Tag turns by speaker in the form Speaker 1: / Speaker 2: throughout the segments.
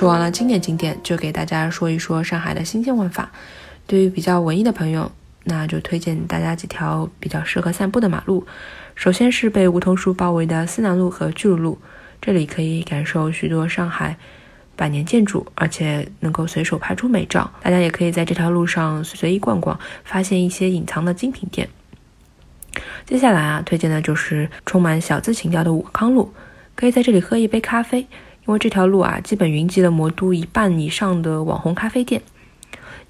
Speaker 1: 说完了经典景点，就给大家说一说上海的新鲜玩法。对于比较文艺的朋友，那就推荐大家几条比较适合散步的马路。首先是被梧桐树包围的思南路和巨鹿路，这里可以感受许多上海百年建筑，而且能够随手拍出美照。大家也可以在这条路上随意逛逛，发现一些隐藏的精品店。接下来啊，推荐的就是充满小资情调的武康路，可以在这里喝一杯咖啡，因为这条路啊，基本云集了魔都一半以上的网红咖啡店。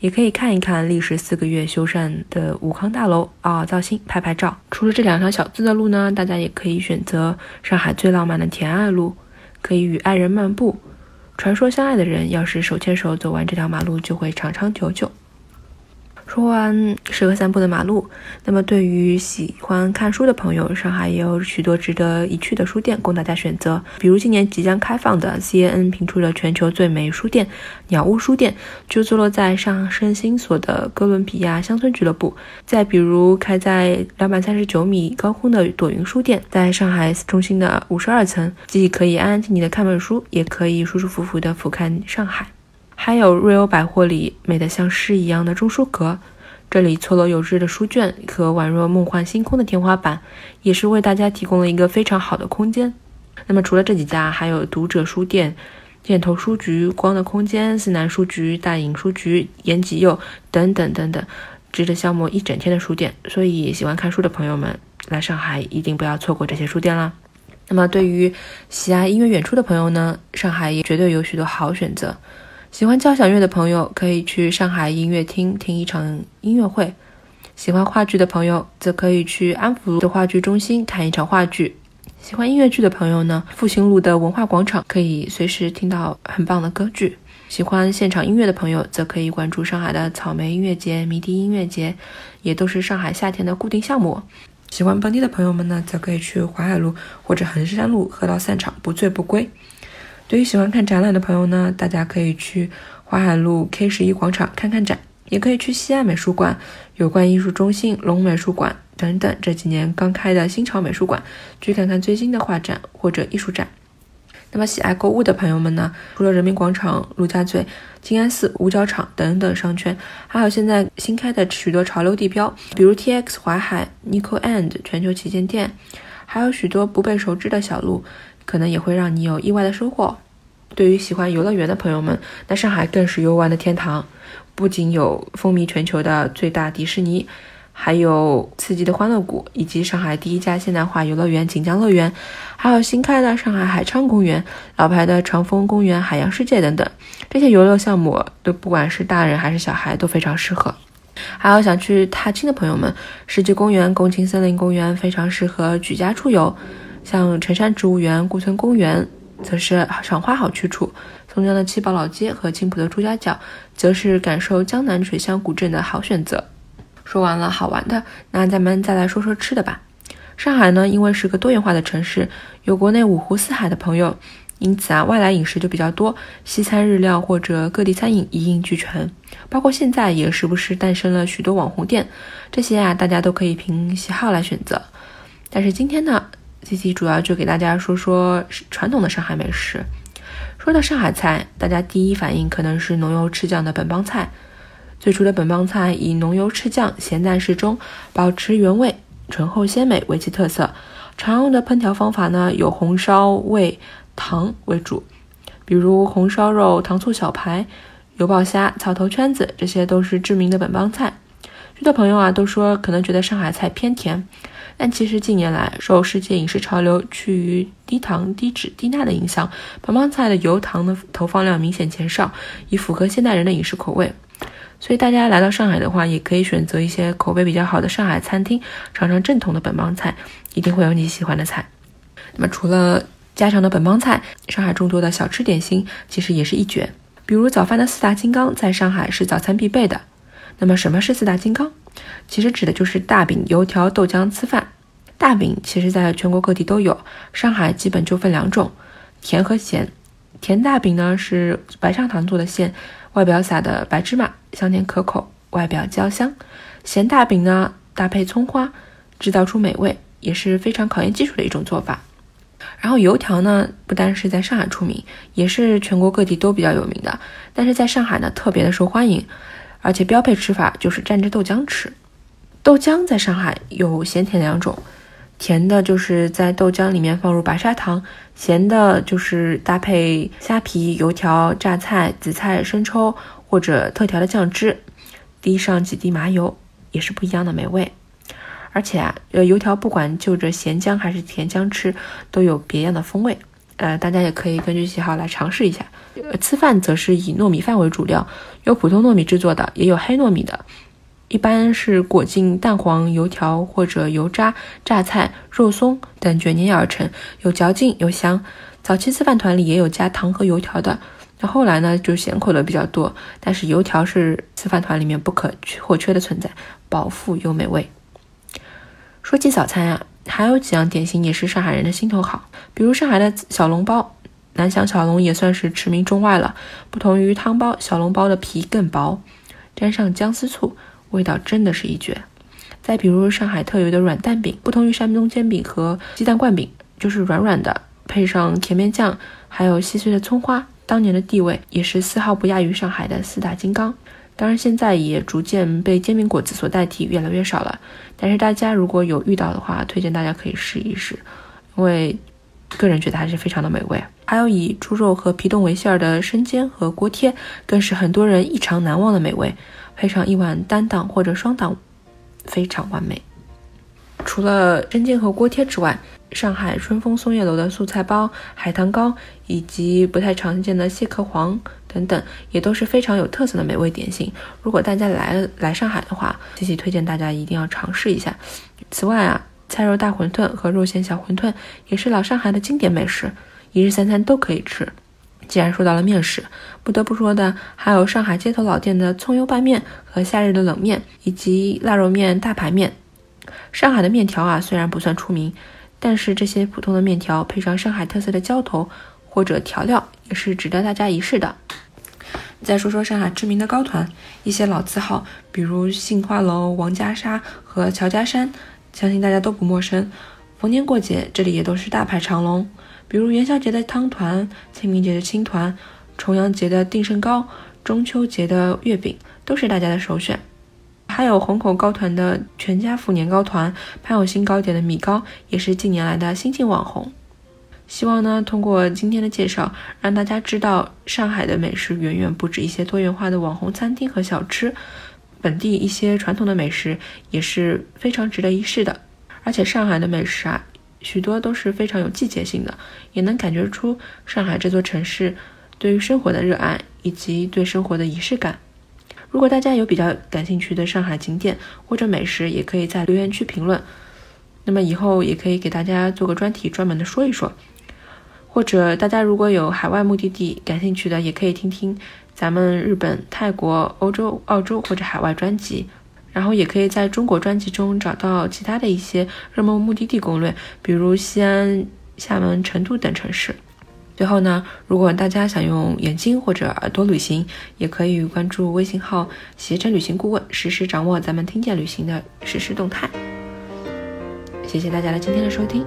Speaker 1: 也可以看一看历时四个月修缮的武康大楼，嗷嗷造星，拍拍照。除了这两条小字的路呢，大家也可以选择上海最浪漫的甜爱路，可以与爱人漫步。传说相爱的人要是手牵手走完这条马路，就会长长久久。说完适合散步的马路，那么对于喜欢看书的朋友，上海也有许多值得一去的书店供大家选择。比如今年即将开放的 CNN 评出了全球最美书店鸟屋书店，就坐落在上圣心所的哥伦比亚乡村俱乐部。再比如开在两百三十九米高空的朵云书店，在上海中心的五十二层，既可以安安静静的看本书，也可以舒舒服服的俯瞰上海。还有瑞欧百货里美得像诗一样的中书阁，这里错落有致的书卷和宛若梦幻星空的天花板，也是为大家提供了一个非常好的空间。那么除了这几家，还有读者书店、箭头书局、光的空间、思南书局、大隐书局、延吉佑等等等等，值得消磨一整天的书店。所以喜欢看书的朋友们来上海一定不要错过这些书店啦。那么对于喜爱音乐演出的朋友呢，上海也绝对有许多好选择。喜欢交响乐的朋友可以去上海音乐厅听一场音乐会，喜欢话剧的朋友则可以去安福路的话剧中心看一场话剧。喜欢音乐剧的朋友呢，复兴路的文化广场可以随时听到很棒的歌剧。喜欢现场音乐的朋友则可以关注上海的草莓音乐节、迷笛音乐节，也都是上海夏天的固定项目。喜欢本地的朋友们呢，则可以去淮海路或者衡山路喝到散场，不醉不归。对于喜欢看展览的朋友呢，大家可以去淮海路 K 十一广场看看展，也可以去西岸美术馆、有关艺术中心、龙美术馆等等这几年刚开的新潮美术馆，去看看最新的画展或者艺术展。那么喜爱购物的朋友们呢，除了人民广场、陆家嘴、静安寺、五角场等等商圈，还有现在新开的许多潮流地标，比如 TX 淮海、Nico and 全球旗舰店，还有许多不被熟知的小路。可能也会让你有意外的收获。对于喜欢游乐园的朋友们，那上海更是游玩的天堂。不仅有风靡全球的最大迪士尼，还有刺激的欢乐谷，以及上海第一家现代化游乐园锦江乐园，还有新开的上海海昌公园、老牌的长风公园、海洋世界等等。这些游乐项目都不管是大人还是小孩都非常适合。还有想去踏青的朋友们，世纪公园、共青森林公园非常适合举家出游。像辰山植物园、顾村公园，则是赏花好去处；松江的七宝老街和青浦的朱家角，则是感受江南水乡古镇的好选择。说完了好玩的，那咱们再来说说吃的吧。上海呢，因为是个多元化的城市，有国内五湖四海的朋友，因此啊，外来饮食就比较多，西餐、日料或者各地餐饮一应俱全。包括现在也时不时诞生了许多网红店，这些啊，大家都可以凭喜好来选择。但是今天呢这期主要就给大家说说传统的上海美食。说到上海菜，大家第一反应可能是浓油赤酱的本帮菜。最初的本帮菜以浓油赤酱、咸淡适中，保持原味、醇厚鲜美为其特色。常用的烹调方法呢，有红烧、味、糖为主，比如红烧肉、糖醋小排、油爆虾、草头圈子，这些都是知名的本帮菜。许多朋友啊都说，可能觉得上海菜偏甜。但其实近年来，受世界饮食潮流趋于低糖、低脂、低钠的影响，本帮菜的油糖的投放量明显减少，以符合现代人的饮食口味。所以大家来到上海的话，也可以选择一些口碑比较好的上海餐厅，尝尝正统的本帮菜，一定会有你喜欢的菜。那么除了家常的本帮菜，上海众多的小吃点心其实也是一绝。比如早饭的四大金刚，在上海是早餐必备的。那么什么是四大金刚？其实指的就是大饼、油条、豆浆、粢饭。大饼其实在全国各地都有，上海基本就分两种，甜和咸。甜大饼呢是白砂糖做的馅，外表撒的白芝麻，香甜可口，外表焦香。咸大饼呢搭配葱花，制造出美味，也是非常考验技术的一种做法。然后油条呢，不单是在上海出名，也是全国各地都比较有名的。但是在上海呢，特别的受欢迎，而且标配吃法就是蘸着豆浆吃。豆浆在上海有咸甜两种，甜的就是在豆浆里面放入白砂糖，咸的就是搭配虾皮、油条、榨菜、紫菜、生抽或者特调的酱汁，滴上几滴麻油，也是不一样的美味。而且啊，呃，油条不管就着咸浆还是甜浆吃，都有别样的风味。呃，大家也可以根据喜好来尝试一下。呃，吃饭则是以糯米饭为主料，有普通糯米制作的，也有黑糯米的。一般是裹进蛋黄、油条或者油渣、榨菜、肉松等卷捏而成，有嚼劲又香。早期吃饭团里也有加糖和油条的，那后来呢，就咸口的比较多。但是油条是吃饭团里面不可或缺的存在，饱腹又美味。说起早餐啊，还有几样点心也是上海人的心头好，比如上海的小笼包，南翔小笼也算是驰名中外了。不同于汤包，小笼包的皮更薄，沾上姜丝醋，味道真的是一绝。再比如上海特有的软蛋饼，不同于山东煎饼和鸡蛋灌饼，就是软软的，配上甜面酱，还有细碎的葱花，当年的地位也是丝毫不亚于上海的四大金刚。当然，现在也逐渐被煎饼果子所代替，越来越少了。但是大家如果有遇到的话，推荐大家可以试一试，因为个人觉得还是非常的美味。还有以猪肉和皮冻为馅儿的生煎和锅贴，更是很多人异常难忘的美味，配上一碗单档或者双档，非常完美。除了生煎和锅贴之外，上海春风松叶楼的素菜包、海棠糕，以及不太常见的蟹壳黄等等，也都是非常有特色的美味点心。如果大家来了来上海的话，极其推荐大家一定要尝试一下。此外啊，菜肉大馄饨和肉馅小馄饨也是老上海的经典美食，一日三餐都可以吃。既然说到了面食，不得不说的还有上海街头老店的葱油拌面和夏日的冷面，以及腊肉面、大排面。上海的面条啊，虽然不算出名。但是这些普通的面条配上上海特色的浇头或者调料，也是值得大家一试的。再说说上海知名的糕团，一些老字号，比如杏花楼、王家沙和乔家山，相信大家都不陌生。逢年过节，这里也都是大排长龙。比如元宵节的汤团、清明节的青团、重阳节的定胜糕、中秋节的月饼，都是大家的首选。还有虹口糕团的全家福年糕团，潘有新糕点的米糕也是近年来的新晋网红。希望呢，通过今天的介绍，让大家知道上海的美食远远不止一些多元化的网红餐厅和小吃，本地一些传统的美食也是非常值得一试的。而且上海的美食啊，许多都是非常有季节性的，也能感觉出上海这座城市对于生活的热爱以及对生活的仪式感。如果大家有比较感兴趣的上海景点或者美食，也可以在留言区评论。那么以后也可以给大家做个专题，专门的说一说。或者大家如果有海外目的地感兴趣的，也可以听听咱们日本、泰国、欧洲、澳洲或者海外专辑。然后也可以在中国专辑中找到其他的一些热门目的地攻略，比如西安、厦门、成都等城市。最后呢，如果大家想用眼睛或者耳朵旅行，也可以关注微信号“携程旅行顾问”，实时掌握咱们听见旅行的实时动态。谢谢大家的今天的收听。